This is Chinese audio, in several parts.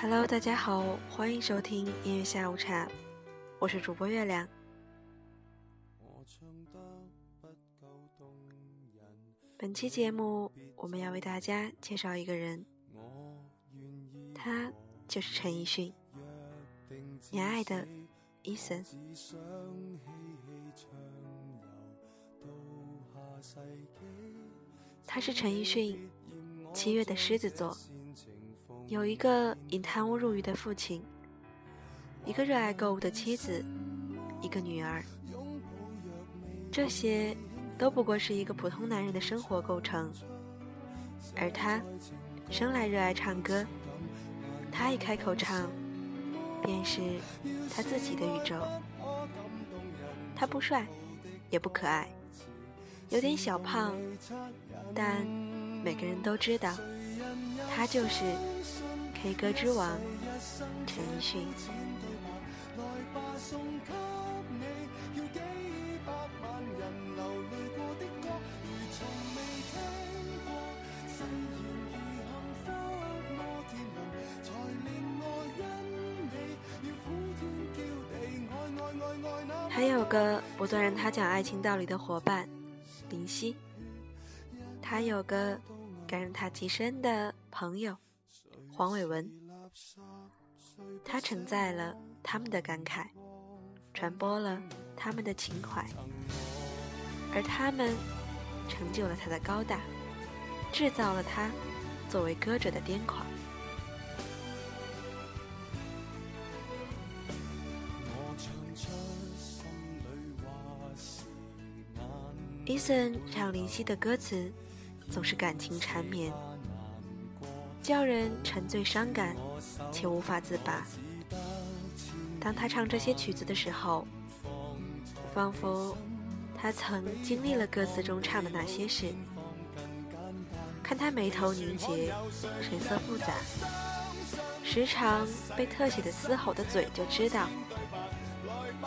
Hello，大家好，欢迎收听音乐下午茶，我是主播月亮。本期节目我们要为大家介绍一个人，他就是陈奕迅，你爱的伊森。他是陈奕迅，七月的狮子座。有一个因贪污入狱的父亲，一个热爱购物的妻子，一个女儿。这些都不过是一个普通男人的生活构成。而他，生来热爱唱歌，他一开口唱，便是他自己的宇宙。他不帅，也不可爱，有点小胖，但每个人都知道，他就是。K 歌之王陈奕迅。还有个不断让他讲爱情道理的伙伴林夕，他有个敢让他极深的朋友。黄伟文，他承载了他们的感慨，传播了他们的情怀，而他们成就了他的高大，制造了他作为歌者的癫狂。Eason 唱林夕的歌词，总是感情缠绵。叫人沉醉伤感，且无法自拔。当他唱这些曲子的时候，仿佛他曾经历了歌词中唱的那些事。看他眉头凝结，神色复杂，时常被特写的嘶吼的嘴，就知道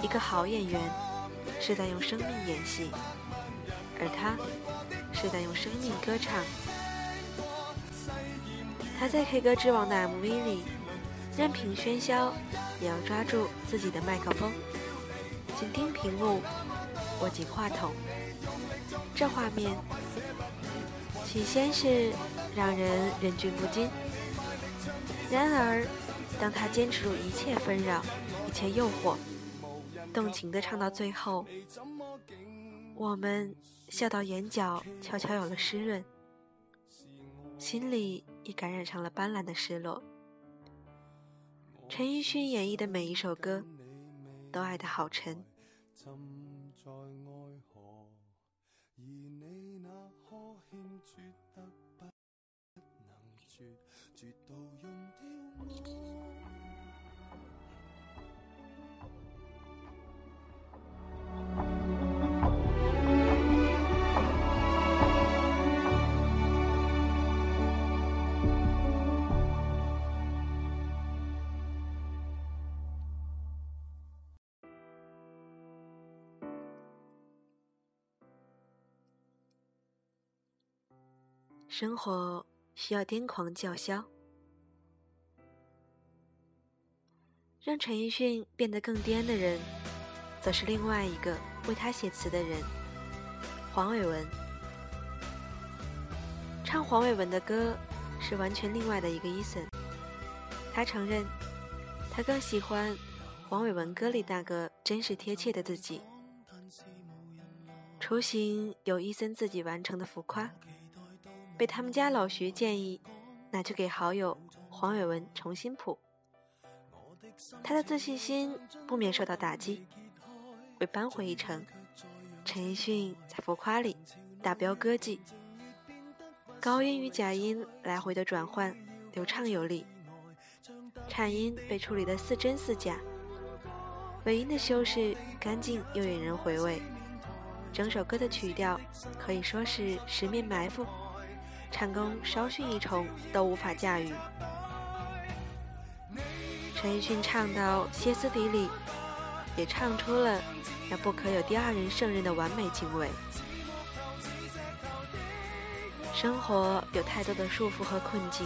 一个好演员是在用生命演戏，而他是在用生命歌唱。他在 K 歌之王的 MV 里，任凭喧嚣，也要抓住自己的麦克风，紧盯屏幕，握紧话筒。这画面，起先是让人忍俊不禁。然而，当他坚持住一切纷扰，一切诱惑，动情地唱到最后，我们笑到眼角悄悄有了湿润。心里也感染上了斑斓的失落。陈奕迅演绎的每一首歌，都爱得好沉。生活需要癫狂叫嚣，让陈奕迅变得更癫的人，则是另外一个为他写词的人——黄伟文。唱黄伟文的歌是完全另外的一个 Eason。他承认，他更喜欢黄伟文歌里那个真实贴切的自己。雏形由 Eason 自己完成的浮夸。被他们家老徐建议，拿去给好友黄伟文重新谱，他的自信心不免受到打击。为扳回一城，陈奕迅在浮夸里大飙歌技，高音与假音来回的转换，流畅有力，颤音被处理的似真似假，尾音的修饰干净又引人回味，整首歌的曲调可以说是十面埋伏。唱功稍逊一筹都无法驾驭。陈奕迅唱到歇斯底里，也唱出了那不可有第二人胜任的完美敬畏。生活有太多的束缚和困境，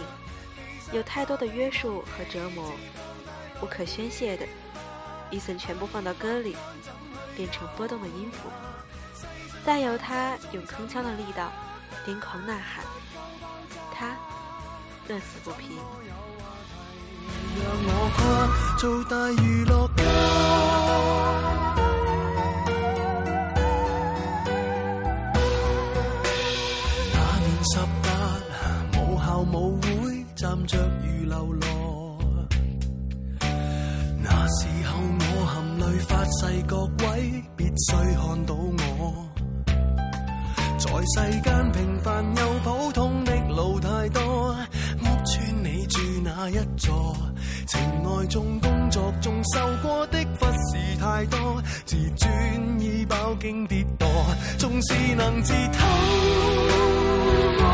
有太多的约束和折磨，无可宣泄的，伊森全部放到歌里，变成波动的音符，再由他用铿锵的力道癫狂呐喊，他乐此不疲。站着如流浪，那时候我含泪发誓各位必须看到我，在世间平凡又普通一座？情爱中工作中受过的忽视太多，自尊已饱经跌堕，纵是能自偷过。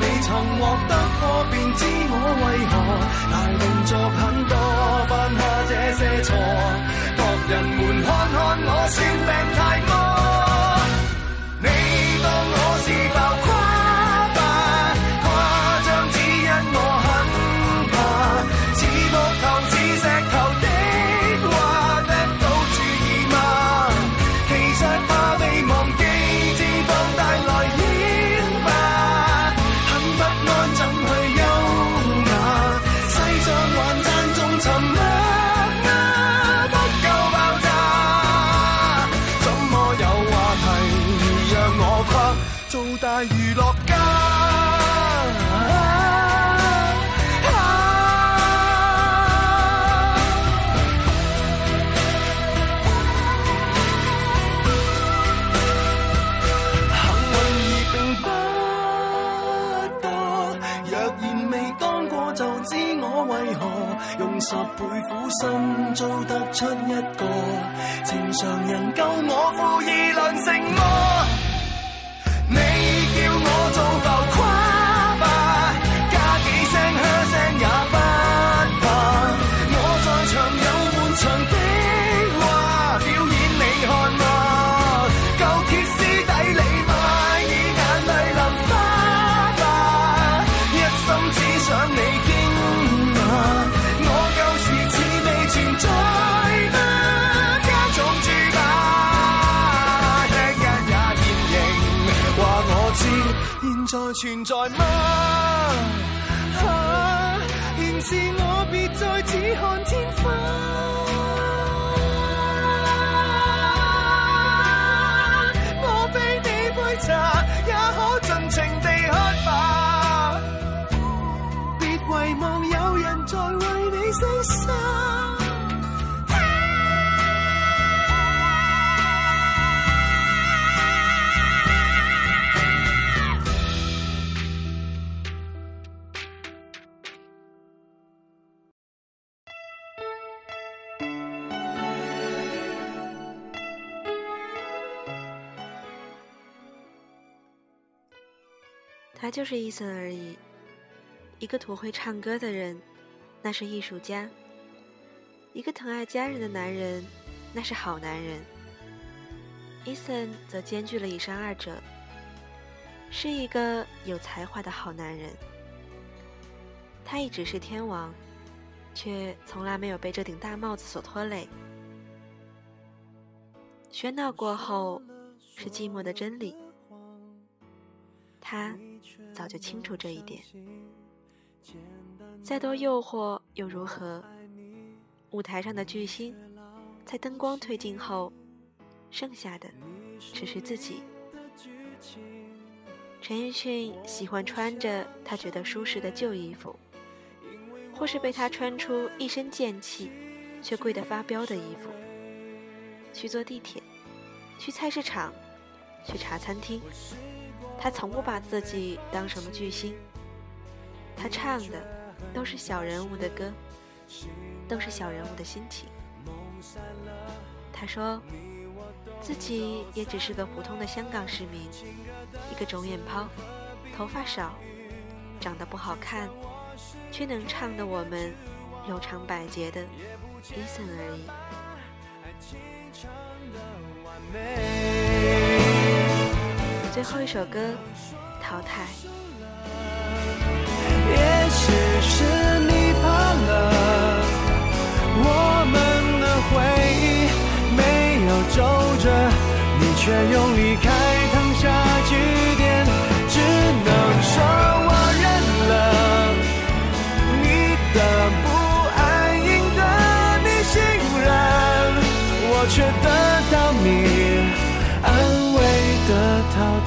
未曾获得过，便知我为何大动作很多，十倍苦心做得出一个情常人，够我负义良成魔。我知現在存在吗？啊，現是我别再只看天花。我非你杯茶，他就是伊森而已，一个土会唱歌的人，那是艺术家；一个疼爱家人的男人，那是好男人。伊森则兼具了以上二者，是一个有才华的好男人。他一直是天王，却从来没有被这顶大帽子所拖累。喧闹过后，是寂寞的真理。他早就清楚这一点。再多诱惑又如何？舞台上的巨星，在灯光褪尽后，剩下的只是自己。陈奕迅喜欢穿着他觉得舒适的旧衣服，或是被他穿出一身贱气却贵得发飙的衣服，去坐地铁，去菜市场，去茶餐厅。他从不把自己当什么巨星，他唱的都是小人物的歌，都是小人物的心情。他说，自己也只是个普通的香港市民，一个肿眼泡，头发少，长得不好看，却能唱的我们悠长百节的 Eason 而已。最后一首歌淘汰。也许是你怕了我们的回忆没有皱褶你却用离开烫下句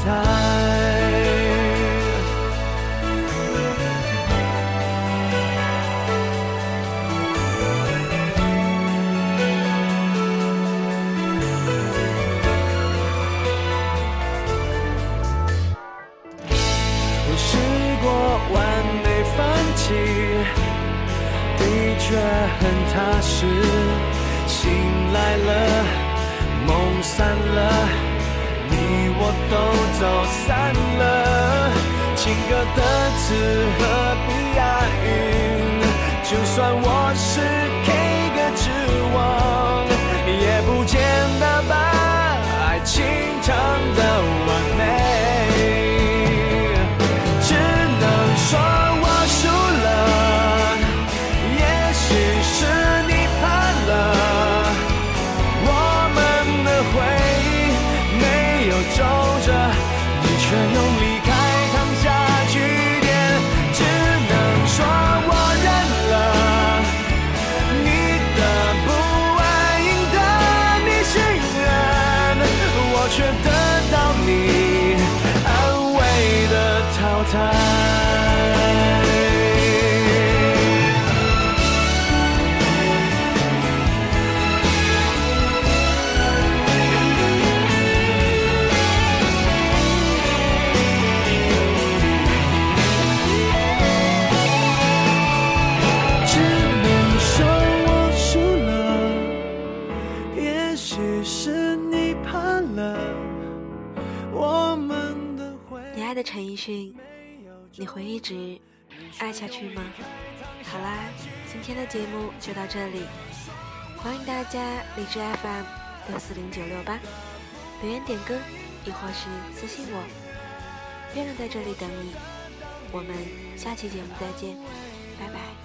在情歌的词何必押韵？就算我是 K 歌之王，也不见得把爱情唱得完美。只能说我输了，也许是你怕了，我们的回忆没有皱褶，你却用爱的陈奕迅，你会一直爱下去吗？好啦，今天的节目就到这里，欢迎大家荔枝 FM 六四零九六八留言点歌，亦或是私信我，月亮在这里等你，我们下期节目再见，拜拜。